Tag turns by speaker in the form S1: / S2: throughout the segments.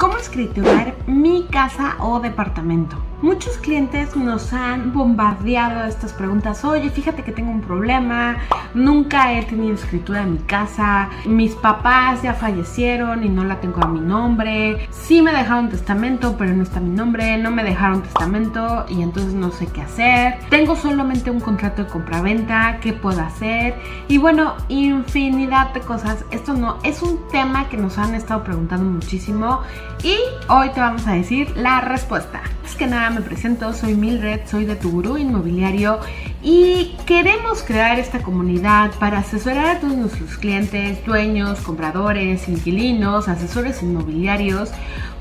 S1: ¿Cómo escriturar mi casa o departamento? Muchos clientes nos han bombardeado estas preguntas. Oye, fíjate que tengo un problema, nunca he tenido escritura en mi casa, mis papás ya fallecieron y no la tengo a mi nombre, sí me dejaron testamento pero no está mi nombre, no me dejaron testamento y entonces no sé qué hacer, tengo solamente un contrato de compraventa, ¿qué puedo hacer? Y bueno, infinidad de cosas. Esto no es un tema que nos han estado preguntando muchísimo y hoy te vamos a decir la respuesta. Es que nada, me presento, soy Mildred, soy de tu gurú inmobiliario y queremos crear esta comunidad para asesorar a todos nuestros clientes, dueños, compradores, inquilinos, asesores inmobiliarios,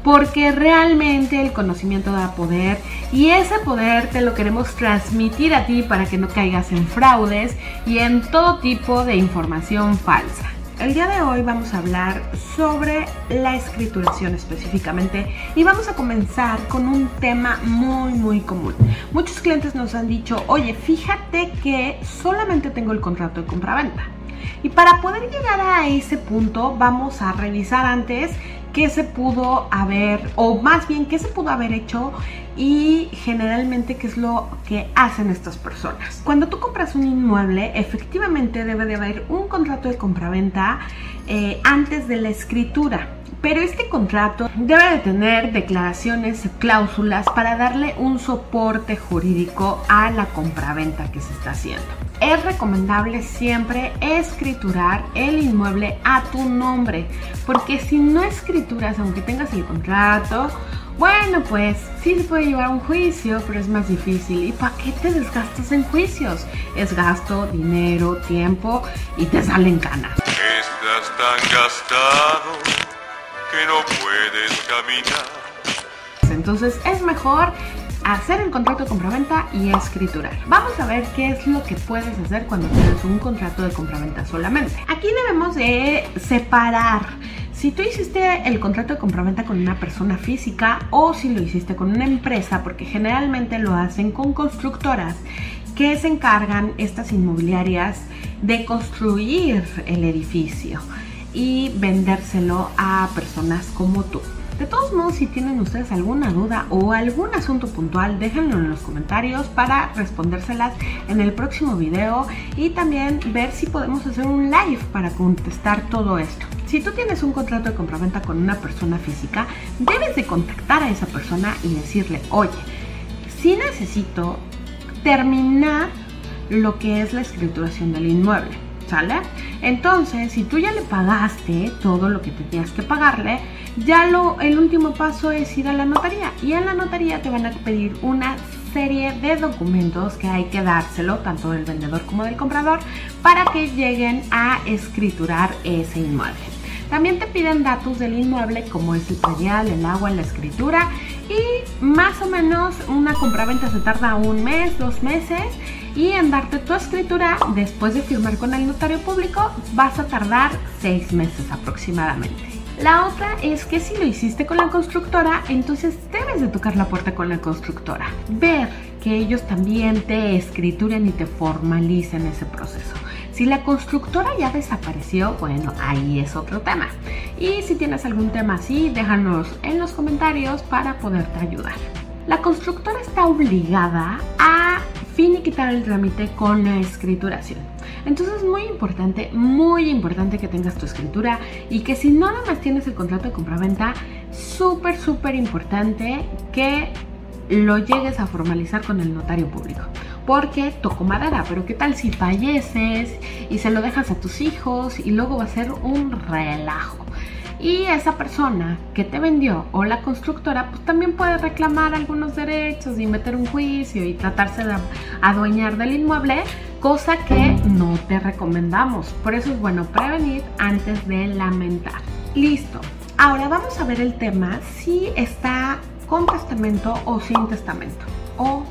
S1: porque realmente el conocimiento da poder y ese poder te lo queremos transmitir a ti para que no caigas en fraudes y en todo tipo de información falsa. El día de hoy vamos a hablar sobre la escrituración específicamente y vamos a comenzar con un tema muy muy común. Muchos clientes nos han dicho, oye, fíjate que solamente tengo el contrato de compraventa. Y para poder llegar a ese punto vamos a revisar antes qué se pudo haber, o más bien qué se pudo haber hecho y generalmente qué es lo que hacen estas personas. Cuando tú compras un inmueble, efectivamente debe de haber un contrato de compraventa eh, antes de la escritura. Pero este contrato debe de tener declaraciones, cláusulas para darle un soporte jurídico a la compraventa que se está haciendo. Es recomendable siempre escriturar el inmueble a tu nombre, porque si no escrituras, aunque tengas el contrato, bueno, pues sí se puede llevar a un juicio, pero es más difícil. ¿Y para qué te desgastas en juicios? Es gasto, dinero, tiempo y te salen canas.
S2: Estás tan gastado que no puedes caminar.
S1: Entonces es mejor hacer el contrato de compraventa y escriturar. Vamos a ver qué es lo que puedes hacer cuando tienes un contrato de compraventa solamente. Aquí debemos de separar si tú hiciste el contrato de compraventa con una persona física o si lo hiciste con una empresa, porque generalmente lo hacen con constructoras que se encargan estas inmobiliarias de construir el edificio y vendérselo a personas como tú. De todos modos, si tienen ustedes alguna duda o algún asunto puntual, déjenlo en los comentarios para respondérselas en el próximo video y también ver si podemos hacer un live para contestar todo esto. Si tú tienes un contrato de compraventa con una persona física, debes de contactar a esa persona y decirle, oye, si necesito terminar lo que es la escrituración del inmueble ¿sale? Entonces, si tú ya le pagaste todo lo que tenías que pagarle, ya lo, el último paso es ir a la notaría y en la notaría te van a pedir una serie de documentos que hay que dárselo tanto del vendedor como del comprador para que lleguen a escriturar ese inmueble. También te piden datos del inmueble como es el predial, el agua, la escritura y más o menos una compraventa se tarda un mes, dos meses y en darte tu escritura después de firmar con el notario público vas a tardar seis meses aproximadamente. La otra es que si lo hiciste con la constructora, entonces debes de tocar la puerta con la constructora. Ver que ellos también te escrituren y te formalicen ese proceso. Si la constructora ya desapareció, bueno, ahí es otro tema. Y si tienes algún tema así, déjanos en los comentarios para poderte ayudar. La constructora está obligada a finiquitar el trámite con la escrituración. Entonces es muy importante, muy importante que tengas tu escritura y que si no nada más tienes el contrato de compraventa, súper, súper importante que lo llegues a formalizar con el notario público porque toco madera, pero ¿qué tal si falleces y se lo dejas a tus hijos y luego va a ser un relajo? Y esa persona que te vendió o la constructora pues también puede reclamar algunos derechos y meter un juicio y tratarse de adueñar del inmueble, cosa que no te recomendamos. Por eso es bueno prevenir antes de lamentar. Listo. Ahora vamos a ver el tema si está con testamento o sin testamento o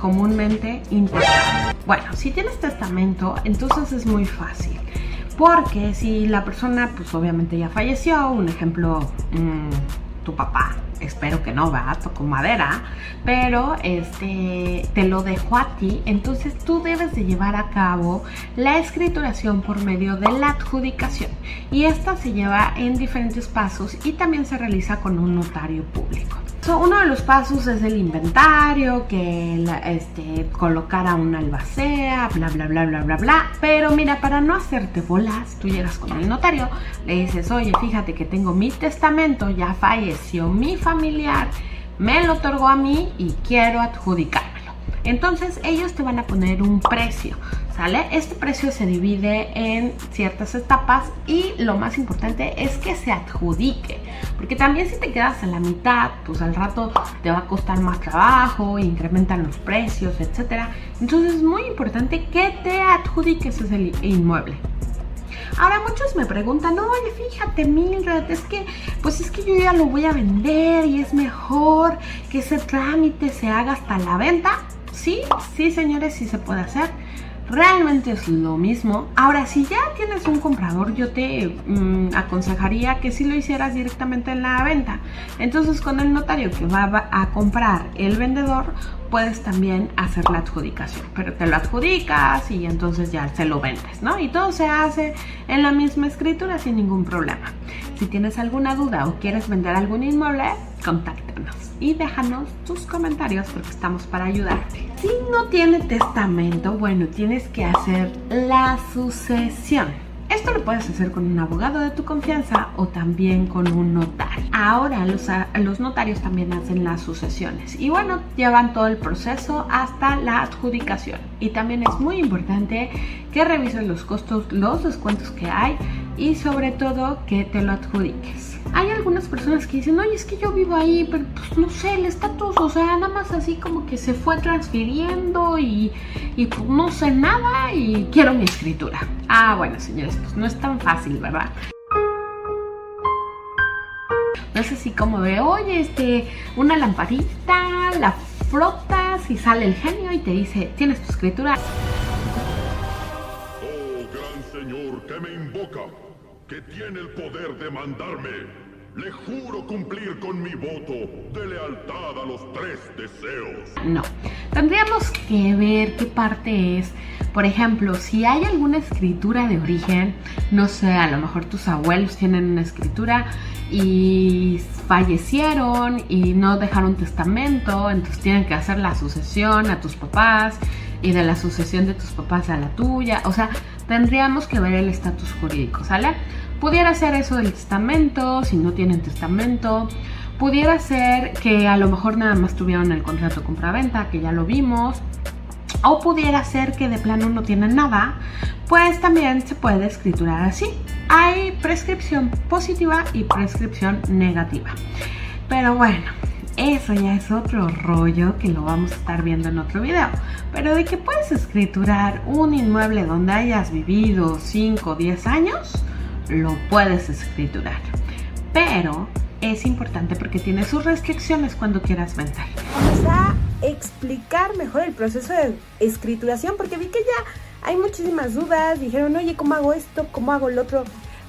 S1: comúnmente intestado. Bueno, si tienes testamento, entonces es muy fácil. Porque si la persona, pues obviamente ya falleció, un ejemplo, mm, tu papá, espero que no, va, con madera, pero este te lo dejó a ti, entonces tú debes de llevar a cabo la escrituración por medio de la adjudicación. Y esta se lleva en diferentes pasos y también se realiza con un notario público. Uno de los pasos es el inventario, que este, colocar a una albacea, bla, bla, bla, bla, bla, bla. Pero mira, para no hacerte bolas, tú llegas con el notario, le dices, oye, fíjate que tengo mi testamento, ya falleció mi familiar, me lo otorgó a mí y quiero adjudicármelo. Entonces ellos te van a poner un precio. ¿Sale? Este precio se divide en ciertas etapas y lo más importante es que se adjudique. Porque también si te quedas en la mitad, pues al rato te va a costar más trabajo, incrementan los precios, etc. Entonces es muy importante que te adjudiques ese inmueble. Ahora muchos me preguntan, oye, fíjate Mildred, es que, pues es que yo ya lo voy a vender y es mejor que ese trámite se haga hasta la venta. Sí, sí señores, sí se puede hacer realmente es lo mismo. Ahora, si ya tienes un comprador, yo te mm, aconsejaría que si lo hicieras directamente en la venta. Entonces, con el notario que va a comprar el vendedor, puedes también hacer la adjudicación, pero te lo adjudicas y entonces ya se lo vendes, ¿no? Y todo se hace en la misma escritura sin ningún problema. Si tienes alguna duda o quieres vender algún inmueble, contáctanos y déjanos tus comentarios porque estamos para ayudarte. Si no tiene testamento, bueno, tienes que hacer la sucesión. Esto lo puedes hacer con un abogado de tu confianza o también con un notario. Ahora los, los, notarios también hacen las sucesiones y bueno, llevan todo el proceso hasta la adjudicación. Y también es muy importante que revises los costos, los descuentos que hay y sobre todo que te lo adjudiques. Hay algunas personas que dicen, oye, es que yo vivo ahí, pero pues no sé, el estatus, o sea, nada más así como que se fue transfiriendo y, pues no sé nada y quiero mi escritura. Ah, bueno, señores, pues no es tan fácil, ¿verdad? No es así como de, oye, este, una lamparita, la frotas y sale el genio y te dice, tienes tu escritura.
S3: Oh, gran señor que me invoca que tiene el poder de mandarme. Le juro cumplir con mi voto de lealtad a los tres deseos.
S1: No, tendríamos que ver qué parte es. Por ejemplo, si hay alguna escritura de origen, no sé, a lo mejor tus abuelos tienen una escritura y fallecieron y no dejaron testamento, entonces tienen que hacer la sucesión a tus papás y de la sucesión de tus papás a la tuya. O sea, tendríamos que ver el estatus jurídico, ¿sale? Pudiera ser eso del testamento, si no tienen testamento. Pudiera ser que a lo mejor nada más tuvieron el contrato compra-venta, que ya lo vimos. O pudiera ser que de plano no tienen nada, pues también se puede escriturar así. Hay prescripción positiva y prescripción negativa. Pero bueno, eso ya es otro rollo que lo vamos a estar viendo en otro video. Pero de que puedes escriturar un inmueble donde hayas vivido 5 o 10 años, lo puedes escriturar. Pero es importante porque tiene sus restricciones cuando quieras vender.
S4: Vamos a explicar mejor el proceso de escrituración porque vi que ya hay muchísimas dudas. Dijeron, oye, ¿cómo hago esto? ¿Cómo hago el otro?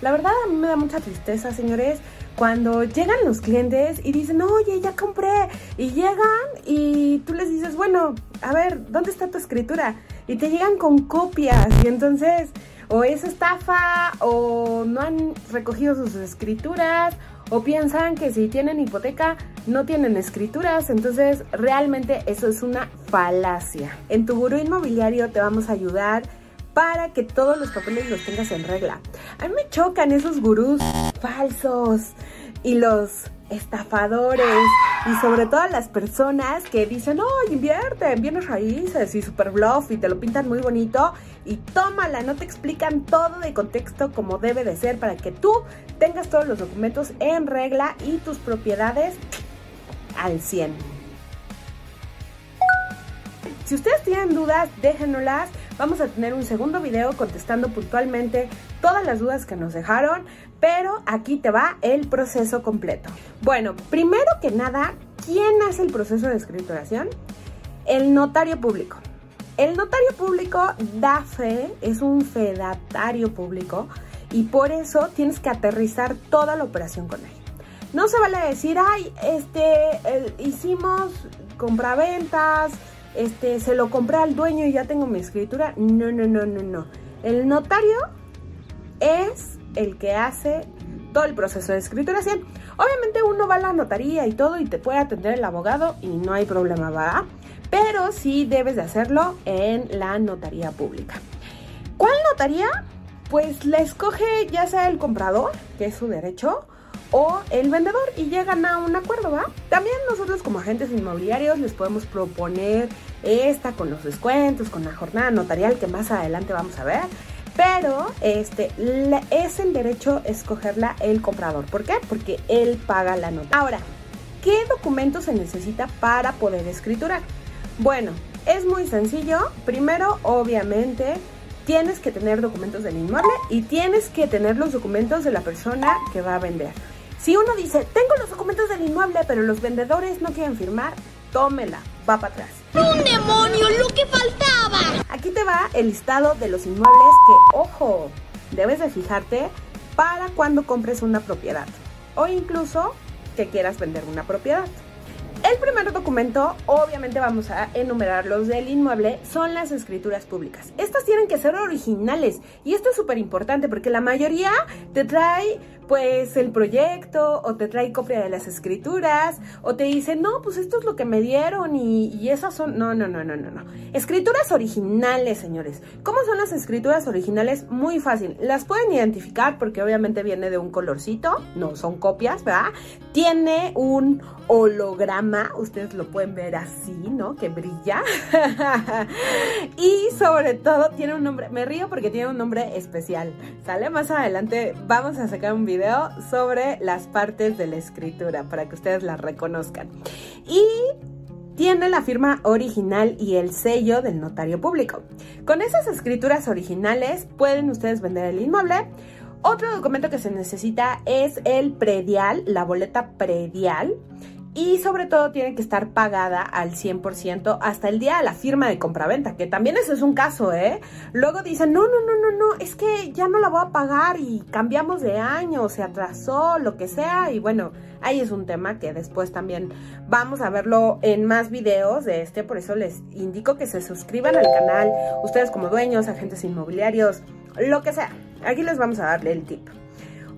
S4: La verdad a mí me da mucha tristeza, señores, cuando llegan los clientes y dicen, oye, ya compré, y llegan y tú les dices, bueno, a ver, ¿dónde está tu escritura? Y te llegan con copias y entonces o es estafa o no han recogido sus escrituras o piensan que si tienen hipoteca no tienen escrituras, entonces realmente eso es una falacia. En tu gurú inmobiliario te vamos a ayudar para que todos los papeles los tengas en regla. A mí me chocan esos gurús falsos y los estafadores y sobre todo las personas que dicen, oh, invierte en bienes raíces y super bluff y te lo pintan muy bonito y tómala, no te explican todo de contexto como debe de ser para que tú tengas todos los documentos en regla y tus propiedades al 100. Si ustedes tienen dudas, déjenoslas. Vamos a tener un segundo video contestando puntualmente todas las dudas que nos dejaron, pero aquí te va el proceso completo. Bueno, primero que nada, ¿quién hace el proceso de escrituración? El notario público. El notario público da fe, es un fedatario público y por eso tienes que aterrizar toda la operación con él.
S1: No se vale decir, ay, este, hicimos compraventas, este, se lo compré al dueño y ya tengo mi escritura. No, no, no, no, no. El notario es el que hace todo el proceso de escrituración. Obviamente uno va a la notaría y todo y te puede atender el abogado y no hay problema, ¿va? Pero sí debes de hacerlo en la notaría pública. ¿Cuál notaría? Pues la escoge ya sea el comprador, que es su derecho, o el vendedor y llegan a un acuerdo, ¿va? También nosotros como agentes inmobiliarios les podemos proponer esta con los descuentos, con la jornada notarial que más adelante vamos a ver. Pero este es el derecho escogerla el comprador. ¿Por qué? Porque él paga la nota. Ahora, ¿qué documento se necesita para poder escriturar? Bueno, es muy sencillo. Primero, obviamente, tienes que tener documentos del inmueble y tienes que tener los documentos de la persona que va a vender. Si uno dice, tengo los documentos del inmueble, pero los vendedores no quieren firmar, tómela, va para atrás.
S5: ¡Un demonio! ¡Lo que faltaba!
S1: Aquí te va el listado de los inmuebles que, ojo, debes de fijarte para cuando compres una propiedad o incluso que quieras vender una propiedad. El primer documento, obviamente vamos a enumerar los del inmueble, son las escrituras públicas. Estas tienen que ser originales y esto es súper importante porque la mayoría te trae pues el proyecto o te trae copia de las escrituras o te dice, no, pues esto es lo que me dieron y, y, esas son... No, no, no, no, no, no. Escrituras originales, señores. ¿Cómo son las escrituras originales? Muy fácil. Las pueden identificar porque obviamente viene de un colorcito, no son copias, ¿verdad? Tiene un holograma, ustedes lo pueden ver así, ¿no? Que brilla. y sobre todo tiene un nombre, me río porque tiene un nombre especial, ¿sale? Más adelante vamos a sacar un video sobre las partes de la escritura para que ustedes la reconozcan. Y tiene la firma original y el sello del notario público. Con esas escrituras originales pueden ustedes vender el inmueble otro documento que se necesita es el predial, la boleta predial y sobre todo tiene que estar pagada al 100% hasta el día de la firma de compraventa, que también eso es un caso, ¿eh? Luego dicen, no, no, no, no, no, es que ya no la voy a pagar y cambiamos de año, se atrasó, lo que sea, y bueno, ahí es un tema que después también vamos a verlo en más videos de este, por eso les indico que se suscriban al canal, ustedes como dueños, agentes inmobiliarios, lo que sea, aquí les vamos a darle el tip.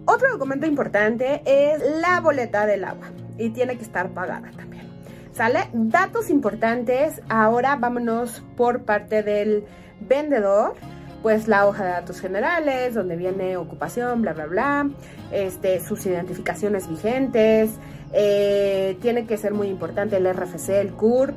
S1: Otro documento importante es la boleta del agua y tiene que estar pagada también. ¿Sale? Datos importantes. Ahora vámonos por parte del vendedor. Pues la hoja de datos generales, donde viene ocupación, bla, bla, bla. Este, sus identificaciones vigentes. Eh, tiene que ser muy importante el RFC, el CURP.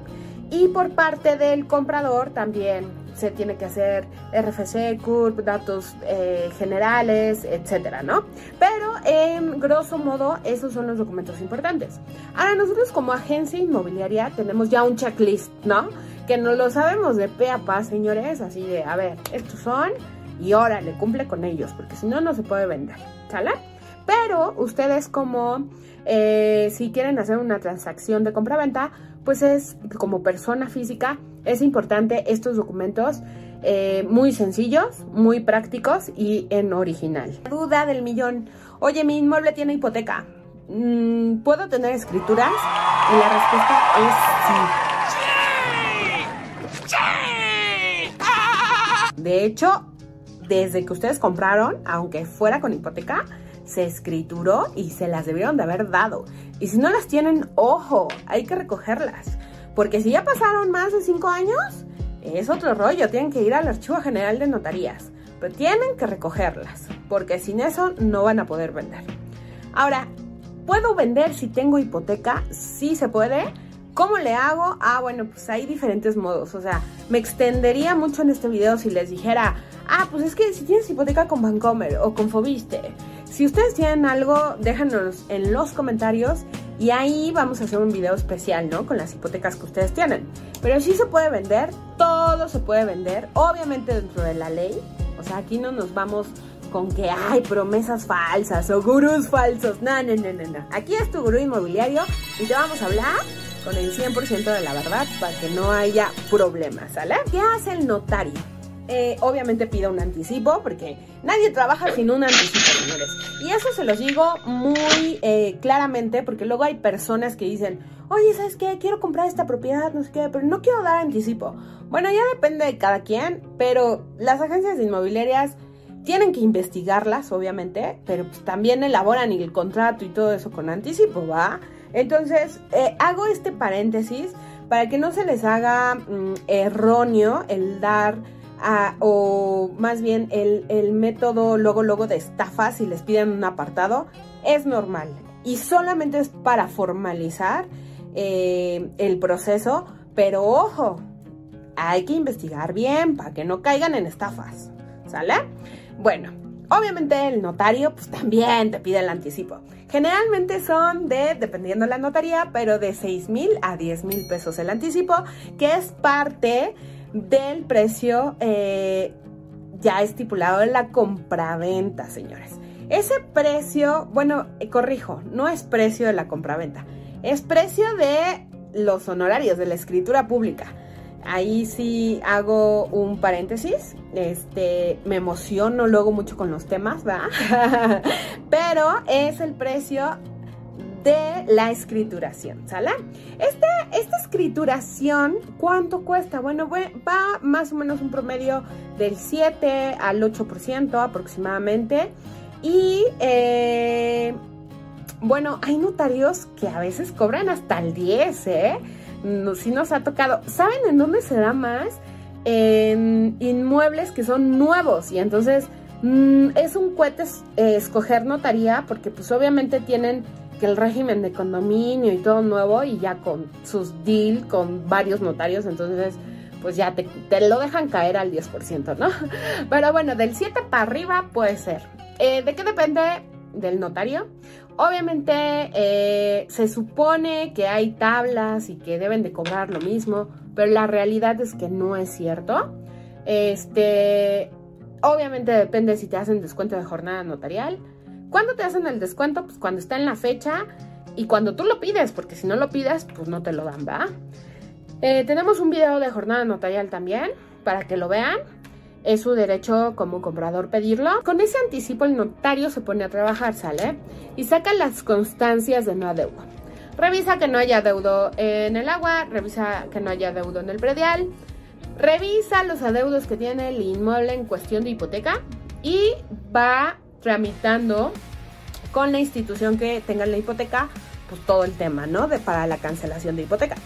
S1: Y por parte del comprador también se tiene que hacer RFC, CURP, datos eh, generales, etcétera, ¿no? Pero en grosso modo, esos son los documentos importantes. Ahora, nosotros como agencia inmobiliaria tenemos ya un checklist, ¿no? Que no lo sabemos de pe a pa, señores, así de, a ver, estos son y órale, cumple con ellos, porque si no, no se puede vender, ¿sale? Pero ustedes como eh, si quieren hacer una transacción de compra-venta, pues es como persona física, es importante estos documentos eh, muy sencillos, muy prácticos y en original. Duda del millón. Oye, mi inmueble tiene hipoteca. Mm, ¿Puedo tener escrituras? Y la respuesta es sí. De hecho, desde que ustedes compraron, aunque fuera con hipoteca, se escrituró y se las debieron de haber dado. Y si no las tienen, ojo, hay que recogerlas. Porque si ya pasaron más de cinco años, es otro rollo, tienen que ir al Archivo General de Notarías. Pero tienen que recogerlas, porque sin eso no van a poder vender. Ahora, ¿puedo vender si tengo hipoteca? Sí se puede. ¿Cómo le hago? Ah, bueno, pues hay diferentes modos. O sea, me extendería mucho en este video si les dijera, ah, pues es que si tienes hipoteca con Bancomer o con Fobiste, si ustedes tienen algo, déjanos en los comentarios y ahí vamos a hacer un video especial, ¿no? Con las hipotecas que ustedes tienen. Pero sí se puede vender, todo se puede vender, obviamente dentro de la ley. O sea, aquí no nos vamos con que hay promesas falsas o gurús falsos. No, no, no, no, no. Aquí es tu gurú inmobiliario y te vamos a hablar con el 100% de la verdad para que no haya problemas, ¿sale? ¿Qué hace el notario? Eh, obviamente pida un anticipo, porque nadie trabaja sin un anticipo, señores. Y eso se los digo muy eh, claramente, porque luego hay personas que dicen, oye, ¿sabes qué? Quiero comprar esta propiedad, no sé qué, pero no quiero dar anticipo. Bueno, ya depende de cada quien, pero las agencias inmobiliarias tienen que investigarlas, obviamente, pero pues también elaboran el contrato y todo eso con anticipo, ¿va? Entonces, eh, hago este paréntesis para que no se les haga mm, erróneo el dar o más bien el, método luego luego de estafa si les piden un apartado es normal y solamente es para formalizar eh, el proceso pero ojo hay que investigar bien para que no caigan en estafas ¿sale? bueno obviamente el notario pues también te pide el anticipo Generalmente son de, dependiendo de la notaría, pero de 6 mil a 10 mil pesos el anticipo, que es parte del precio eh, ya estipulado en la compraventa, señores. Ese precio, bueno, eh, corrijo, no es precio de la compraventa, es precio de los honorarios de la escritura pública. Ahí sí hago un paréntesis. Este, me emociono luego mucho con los temas, ¿verdad? Pero es el precio de la escrituración, ¿sale? Este, esta escrituración, ¿cuánto cuesta? Bueno, va más o menos un promedio del 7 al 8% aproximadamente. Y, eh, bueno, hay notarios que a veces cobran hasta el 10, ¿eh? Si nos ha tocado. ¿Saben en dónde se da más? En inmuebles que son nuevos y entonces mm, es un cohete escoger notaría porque pues obviamente tienen que el régimen de condominio y todo nuevo y ya con sus deal con varios notarios, entonces pues ya te, lo dejan caer al 10%, ¿no? Pero bueno, del 7 para arriba puede ser. Eh, ¿De qué depende? Del notario. Obviamente eh, se supone que hay tablas y que deben de cobrar lo mismo, pero la realidad es que no es cierto. Este, obviamente depende si te hacen descuento de jornada notarial. ¿Cuándo te hacen el descuento? Pues cuando está en la fecha y cuando tú lo pides, porque si no lo pides, pues no te lo dan, ¿va? Eh, tenemos un video de jornada notarial también, para que lo vean. Es su derecho como comprador pedirlo. Con ese anticipo el notario se pone a trabajar, ¿sale? Y saca las constancias de no adeudo. Revisa que no haya deudo en el agua, revisa que no haya deudo en el predial, revisa los adeudos que tiene el inmueble en cuestión de hipoteca y va tramitando con la institución que tenga la hipoteca, pues todo el tema, ¿no? De, para la cancelación de hipoteca.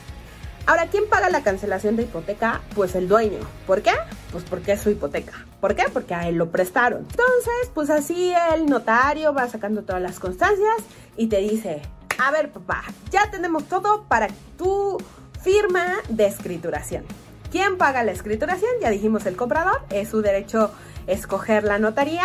S1: Ahora, ¿quién paga la cancelación de hipoteca? Pues el dueño. ¿Por qué? Pues porque es su hipoteca. ¿Por qué? Porque a él lo prestaron. Entonces, pues así el notario va sacando todas las constancias y te dice, a ver papá, ya tenemos todo para tu firma de escrituración. ¿Quién paga la escrituración? Ya dijimos el comprador, es su derecho escoger la notaría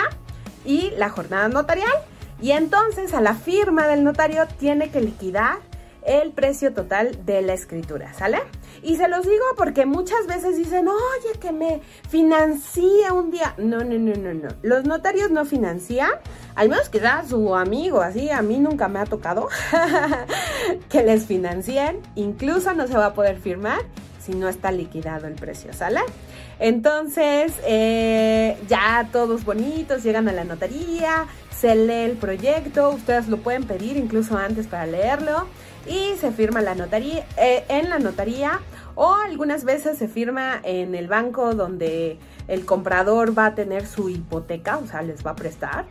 S1: y la jornada notarial. Y entonces a la firma del notario tiene que liquidar el precio total de la escritura, ¿sale? Y se los digo porque muchas veces dicen, oye, que me financie un día. No, no, no, no, no. Los notarios no financian, al menos que su amigo, así. A mí nunca me ha tocado que les financien. Incluso no se va a poder firmar si no está liquidado el precio, ¿sale? Entonces, eh, ya todos bonitos llegan a la notaría, se lee el proyecto, ustedes lo pueden pedir incluso antes para leerlo y se firma la notaría, eh, en la notaría o algunas veces se firma en el banco donde el comprador va a tener su hipoteca, o sea, les va a prestar.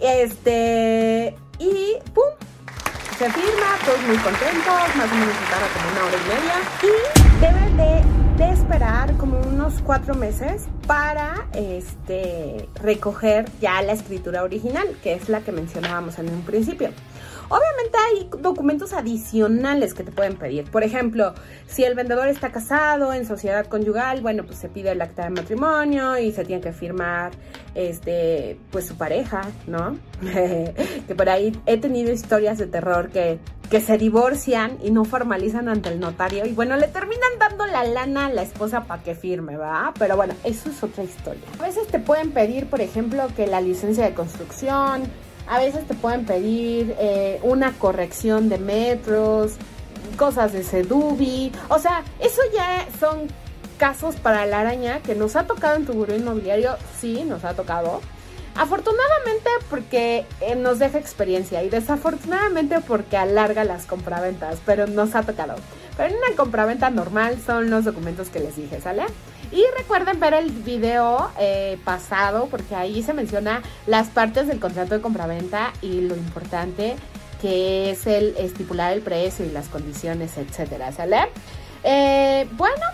S1: Este, y ¡pum! Se firma, todos muy contentos, más o menos se tarda como una hora y media. Y deben de de esperar como unos cuatro meses para este, recoger ya la escritura original, que es la que mencionábamos en un principio. Obviamente hay documentos adicionales que te pueden pedir. Por ejemplo, si el vendedor está casado en sociedad conyugal, bueno, pues se pide el acta de matrimonio y se tiene que firmar este, pues su pareja, ¿no? que por ahí he tenido historias de terror que, que se divorcian y no formalizan ante el notario y bueno, le terminan dando la lana a la esposa para que firme, ¿va? Pero bueno, eso es otra historia. A veces te pueden pedir, por ejemplo, que la licencia de construcción, a veces te pueden pedir eh, una corrección de metros, cosas de Sedubi. O sea, eso ya son casos para la araña que nos ha tocado en tu gurú inmobiliario, sí, nos ha tocado. Afortunadamente porque eh, nos deja experiencia y desafortunadamente porque alarga las compraventas, pero nos ha tocado. Pero en una compraventa normal son los documentos que les dije, ¿sale? Y recuerden ver el video eh, pasado porque ahí se menciona las partes del contrato de compraventa y lo importante que es el estipular el precio y las condiciones, etcétera, ¿sale? Eh, bueno,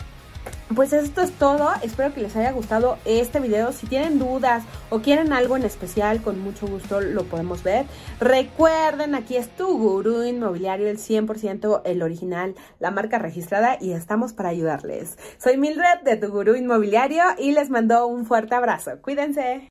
S1: pues esto es todo. Espero que les haya gustado este video. Si tienen dudas o quieren algo en especial, con mucho gusto lo podemos ver. Recuerden, aquí es tu gurú inmobiliario, el 100%, el original, la marca registrada y estamos para ayudarles. Soy Mildred de tu gurú inmobiliario y les mando un fuerte abrazo. Cuídense.